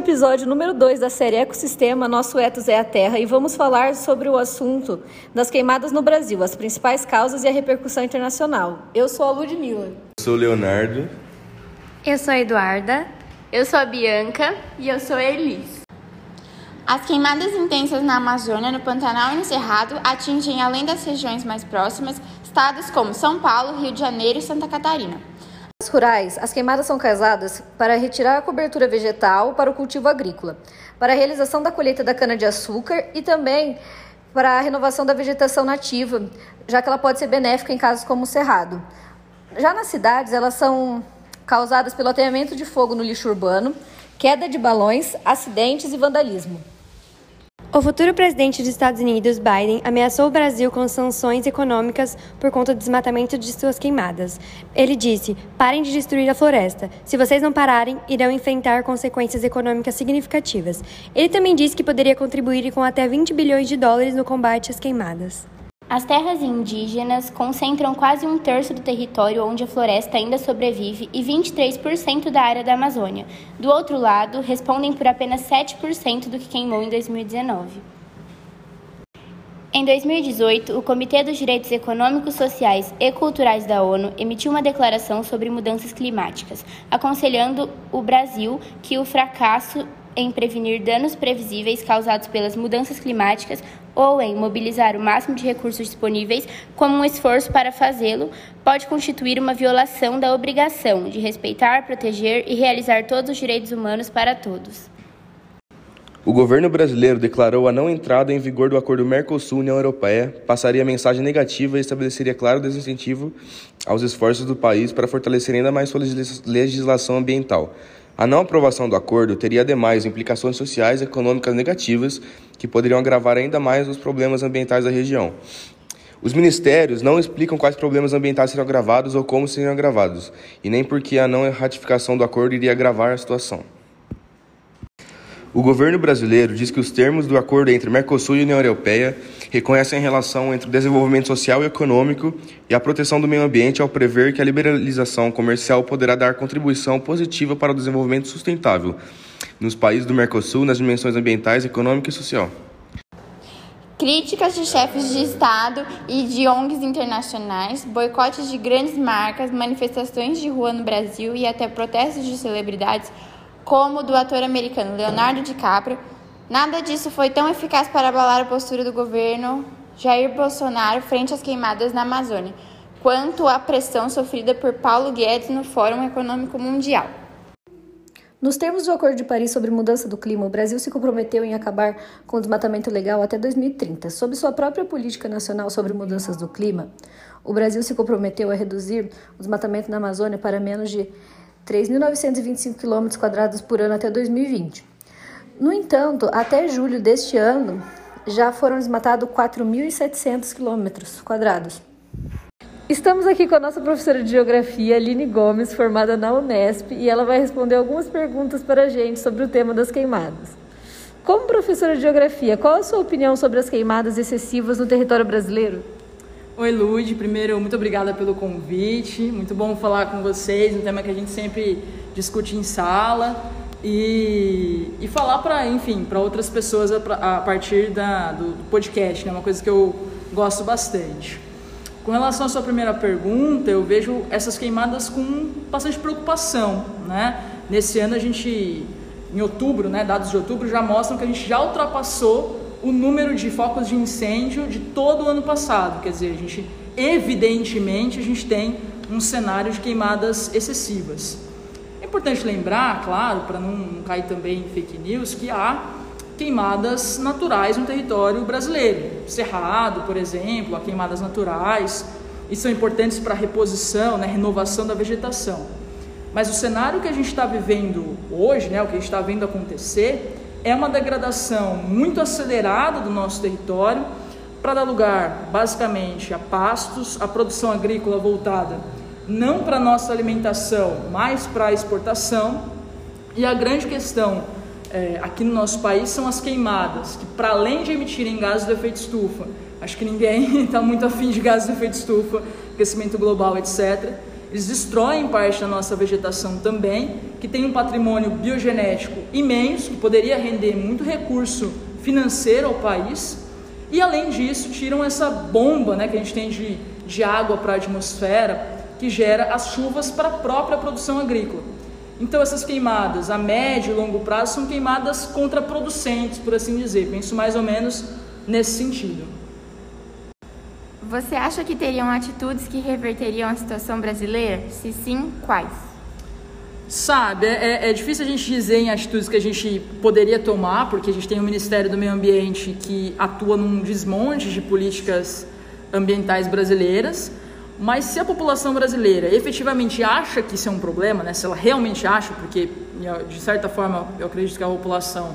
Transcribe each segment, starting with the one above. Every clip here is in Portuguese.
episódio número 2 da série Ecossistema Nosso Etos é a Terra e vamos falar sobre o assunto das queimadas no Brasil, as principais causas e a repercussão internacional. Eu sou a Ludmilla. Eu sou o Leonardo. Eu sou a Eduarda. Eu sou a Bianca. E eu sou a Elis. As queimadas intensas na Amazônia, no Pantanal e no Cerrado atingem, além das regiões mais próximas, estados como São Paulo, Rio de Janeiro e Santa Catarina. Nas rurais, as queimadas são causadas para retirar a cobertura vegetal para o cultivo agrícola, para a realização da colheita da cana-de-açúcar e também para a renovação da vegetação nativa, já que ela pode ser benéfica em casos como o cerrado. Já nas cidades, elas são causadas pelo ateamento de fogo no lixo urbano, queda de balões, acidentes e vandalismo. O futuro presidente dos Estados Unidos, Biden, ameaçou o Brasil com sanções econômicas por conta do desmatamento de suas queimadas. Ele disse: parem de destruir a floresta. Se vocês não pararem, irão enfrentar consequências econômicas significativas. Ele também disse que poderia contribuir com até 20 bilhões de dólares no combate às queimadas. As terras indígenas concentram quase um terço do território onde a floresta ainda sobrevive e 23% da área da Amazônia. Do outro lado, respondem por apenas 7% do que queimou em 2019. Em 2018, o Comitê dos Direitos Econômicos, Sociais e Culturais da ONU emitiu uma declaração sobre mudanças climáticas, aconselhando o Brasil que o fracasso em prevenir danos previsíveis causados pelas mudanças climáticas ou em mobilizar o máximo de recursos disponíveis como um esforço para fazê-lo, pode constituir uma violação da obrigação de respeitar, proteger e realizar todos os direitos humanos para todos. O governo brasileiro declarou a não entrada em vigor do acordo Mercosul-União Europeia, passaria mensagem negativa e estabeleceria claro desincentivo aos esforços do país para fortalecer ainda mais sua legislação ambiental. A não aprovação do acordo teria, ademais, implicações sociais e econômicas negativas que poderiam agravar ainda mais os problemas ambientais da região. Os ministérios não explicam quais problemas ambientais seriam agravados ou como seriam agravados, e nem porque a não ratificação do acordo iria agravar a situação. O governo brasileiro diz que os termos do acordo entre Mercosul e União Europeia reconhecem a relação entre o desenvolvimento social e econômico e a proteção do meio ambiente ao prever que a liberalização comercial poderá dar contribuição positiva para o desenvolvimento sustentável nos países do Mercosul nas dimensões ambientais, econômica e social. Críticas de chefes de Estado e de ONGs internacionais, boicotes de grandes marcas, manifestações de rua no Brasil e até protestos de celebridades como o do ator americano Leonardo DiCaprio, nada disso foi tão eficaz para abalar a postura do governo Jair Bolsonaro frente às queimadas na Amazônia, quanto a pressão sofrida por Paulo Guedes no Fórum Econômico Mundial. Nos termos do Acordo de Paris sobre Mudança do Clima, o Brasil se comprometeu em acabar com o desmatamento legal até 2030. Sob sua própria política nacional sobre mudanças do clima, o Brasil se comprometeu a reduzir o desmatamento na Amazônia para menos de 3.925 km por ano até 2020. No entanto, até julho deste ano, já foram desmatados 4.700 km. Estamos aqui com a nossa professora de Geografia, Aline Gomes, formada na Unesp, e ela vai responder algumas perguntas para a gente sobre o tema das queimadas. Como professora de Geografia, qual a sua opinião sobre as queimadas excessivas no território brasileiro? Oi, Lud. Primeiro, muito obrigada pelo convite. Muito bom falar com vocês, um tema que a gente sempre discute em sala. E, e falar para, enfim, para outras pessoas a, a partir da, do, do podcast, que é uma coisa que eu gosto bastante. Com relação à sua primeira pergunta, eu vejo essas queimadas com bastante preocupação, né? Nesse ano a gente, em outubro, né, dados de outubro já mostram que a gente já ultrapassou o número de focos de incêndio de todo o ano passado. Quer dizer, a gente, evidentemente, a gente tem um cenário de queimadas excessivas. É importante lembrar, claro, para não cair também em fake news, que há queimadas naturais no território brasileiro. Cerrado, por exemplo, há queimadas naturais, e são importantes para a reposição, né, renovação da vegetação. Mas o cenário que a gente está vivendo hoje, né, o que a gente está vendo acontecer, é uma degradação muito acelerada do nosso território para dar lugar, basicamente, a pastos, a produção agrícola voltada não para a nossa alimentação, mas para a exportação. E a grande questão é, aqui no nosso país são as queimadas, que para além de emitirem gases de efeito estufa, acho que ninguém está muito afim de gases de efeito estufa, aquecimento global, etc., eles destroem parte da nossa vegetação também, que tem um patrimônio biogenético imenso, que poderia render muito recurso financeiro ao país, e além disso, tiram essa bomba né, que a gente tem de, de água para a atmosfera, que gera as chuvas para a própria produção agrícola. Então, essas queimadas a médio e longo prazo são queimadas contraproducentes, por assim dizer. Penso mais ou menos nesse sentido. Você acha que teriam atitudes que reverteriam a situação brasileira? Se sim, quais? Sabe, é, é, é, difícil a gente dizer em atitudes que a gente poderia tomar, porque a gente tem o Ministério do Meio Ambiente que atua num desmonte de políticas ambientais brasileiras, mas se a população brasileira efetivamente acha que isso é um problema, né, se ela realmente acha, porque de certa forma eu acredito que a população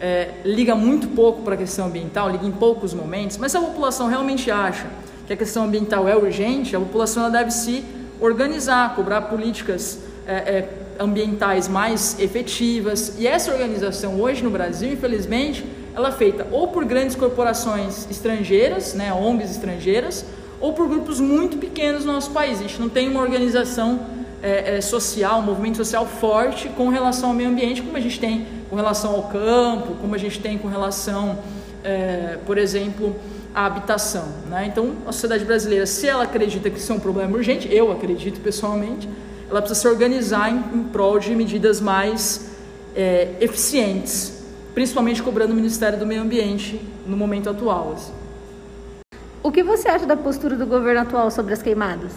é, liga muito pouco para a questão ambiental, liga em poucos momentos, mas se a população realmente acha que a questão ambiental é urgente, a população deve se organizar, cobrar políticas é, é, ambientais mais efetivas. E essa organização hoje no Brasil, infelizmente, ela é feita ou por grandes corporações estrangeiras, né, ONGs estrangeiras, ou por grupos muito pequenos no nosso país. A gente não tem uma organização é, é, social, um movimento social forte com relação ao meio ambiente, como a gente tem com relação ao campo, como a gente tem com relação, é, por exemplo, à habitação. Né? Então, a sociedade brasileira, se ela acredita que isso é um problema urgente, eu acredito pessoalmente, ela precisa se organizar em, em prol de medidas mais é, eficientes, principalmente cobrando o Ministério do Meio Ambiente no momento atual. Assim. O que você acha da postura do governo atual sobre as queimadas?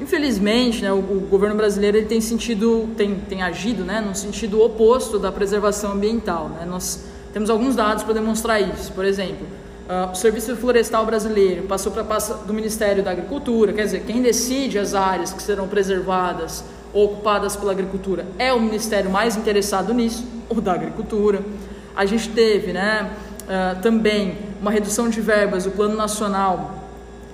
Infelizmente, né, o, o, governo brasileiro ele tem sentido, tem, tem agido, né, no sentido oposto da preservação ambiental. Né? Nós temos alguns dados para demonstrar isso. Por exemplo, uh, o Serviço Florestal Brasileiro passou para passa do Ministério da Agricultura. Quer dizer, quem decide as áreas que serão preservadas ou ocupadas pela agricultura é o Ministério mais interessado nisso, o da Agricultura. A gente teve, né, uh, também uma redução de verbas do Plano Nacional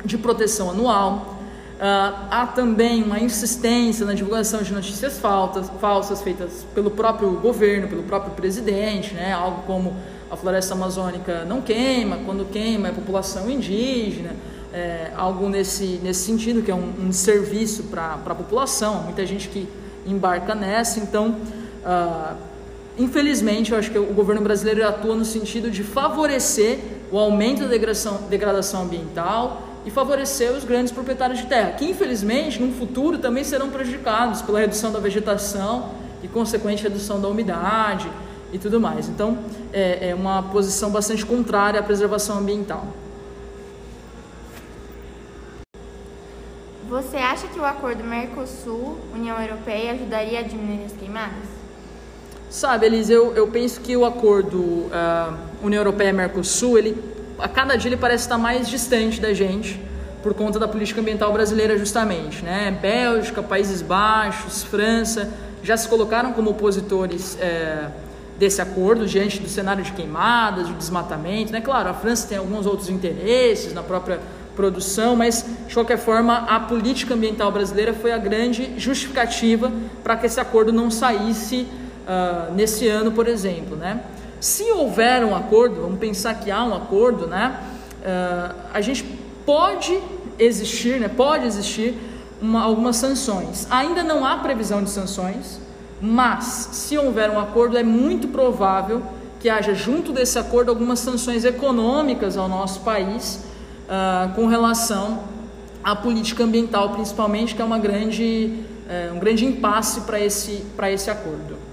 de Proteção Anual. Uh, há também uma insistência na divulgação de notícias faltas, falsas feitas pelo próprio governo, pelo próprio presidente, né? algo como a floresta amazônica não queima, quando queima é população indígena, é, algo nesse, nesse sentido, que é um, um serviço para a população, muita gente que embarca nessa, então, uh, infelizmente, eu acho que o governo brasileiro atua no sentido de favorecer o aumento da degradação, degradação ambiental, e favorecer os grandes proprietários de terra, que infelizmente no futuro também serão prejudicados pela redução da vegetação e consequente redução da umidade e tudo mais. Então é, é uma posição bastante contrária à preservação ambiental. Você acha que o acordo Mercosul-União Europeia ajudaria a diminuir as queimadas? Sabe, Elise, eu, eu penso que o acordo uh, União Europeia-Mercosul, ele a cada dia ele parece estar mais distante da gente por conta da política ambiental brasileira justamente, né? Bélgica, Países Baixos, França já se colocaram como opositores é, desse acordo diante do cenário de queimadas, de desmatamento, né? Claro, a França tem alguns outros interesses na própria produção, mas de qualquer forma a política ambiental brasileira foi a grande justificativa para que esse acordo não saísse uh, nesse ano, por exemplo, né? Se houver um acordo, vamos pensar que há um acordo, né? Uh, a gente pode existir, né? Pode existir uma, algumas sanções. Ainda não há previsão de sanções, mas se houver um acordo, é muito provável que haja junto desse acordo algumas sanções econômicas ao nosso país uh, com relação à política ambiental, principalmente, que é uma grande, uh, um grande impasse para esse, esse acordo.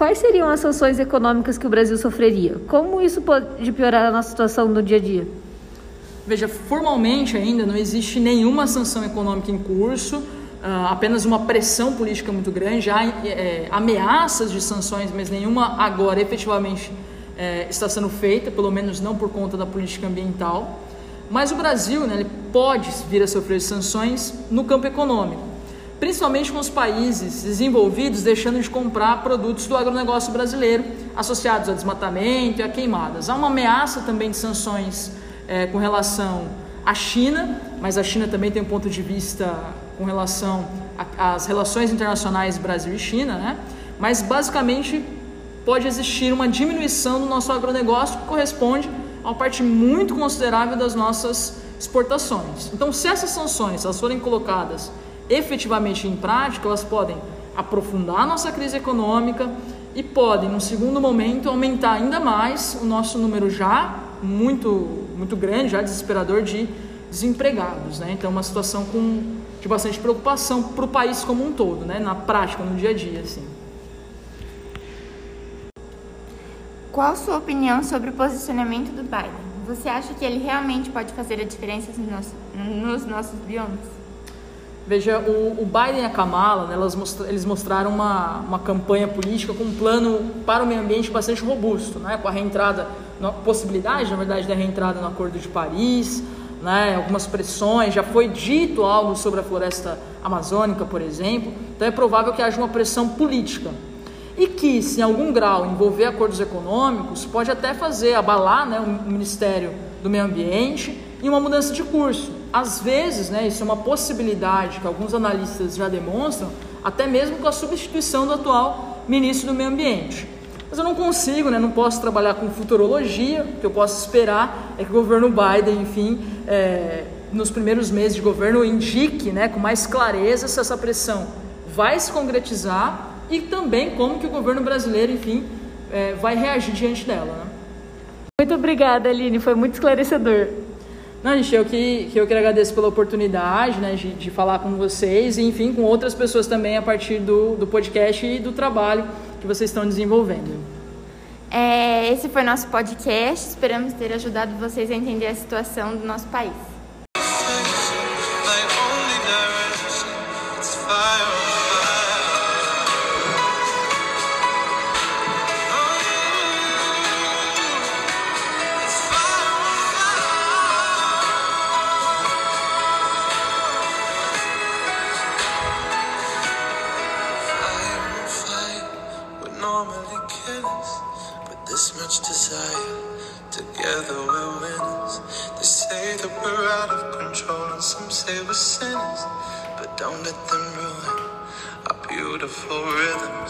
Quais seriam as sanções econômicas que o Brasil sofreria? Como isso pode piorar a nossa situação no dia a dia? Veja, formalmente ainda não existe nenhuma sanção econômica em curso, uh, apenas uma pressão política muito grande, há é, ameaças de sanções, mas nenhuma agora efetivamente é, está sendo feita, pelo menos não por conta da política ambiental. Mas o Brasil né, ele pode vir a sofrer sanções no campo econômico principalmente com os países desenvolvidos deixando de comprar produtos do agronegócio brasileiro associados a desmatamento e a queimadas. Há uma ameaça também de sanções é, com relação à China, mas a China também tem um ponto de vista com relação às relações internacionais Brasil e China, né? mas basicamente pode existir uma diminuição do nosso agronegócio que corresponde a uma parte muito considerável das nossas exportações. Então, se essas sanções elas forem colocadas efetivamente em prática, elas podem aprofundar a nossa crise econômica e podem, num segundo momento, aumentar ainda mais o nosso número já muito, muito grande, já desesperador de desempregados. Né? Então, uma situação com, de bastante preocupação para o país como um todo, né? na prática, no dia a dia. Assim. Qual sua opinião sobre o posicionamento do Biden? Você acha que ele realmente pode fazer a diferença nos nossos, nos nossos biomas? Veja, o, o Biden e a Kamala, né, eles mostraram uma, uma campanha política com um plano para o meio ambiente bastante robusto, né, com a reentrada, a possibilidade, na verdade, da reentrada no Acordo de Paris, né, algumas pressões, já foi dito algo sobre a floresta amazônica, por exemplo, então é provável que haja uma pressão política e que, se em algum grau envolver acordos econômicos, pode até fazer abalar né, o Ministério do Meio Ambiente e uma mudança de curso. Às vezes, né, isso é uma possibilidade que alguns analistas já demonstram, até mesmo com a substituição do atual ministro do Meio Ambiente. Mas eu não consigo, né, não posso trabalhar com futurologia, o que eu posso esperar é que o governo Biden, enfim, é, nos primeiros meses de governo, indique né, com mais clareza se essa pressão vai se concretizar e também como que o governo brasileiro, enfim, é, vai reagir diante dela. Né? Muito obrigada, Aline, foi muito esclarecedor. Não, gente, eu que, que eu quero agradecer pela oportunidade né, de, de falar com vocês e, enfim, com outras pessoas também a partir do, do podcast e do trabalho que vocês estão desenvolvendo. É, esse foi nosso podcast. Esperamos ter ajudado vocês a entender a situação do nosso país.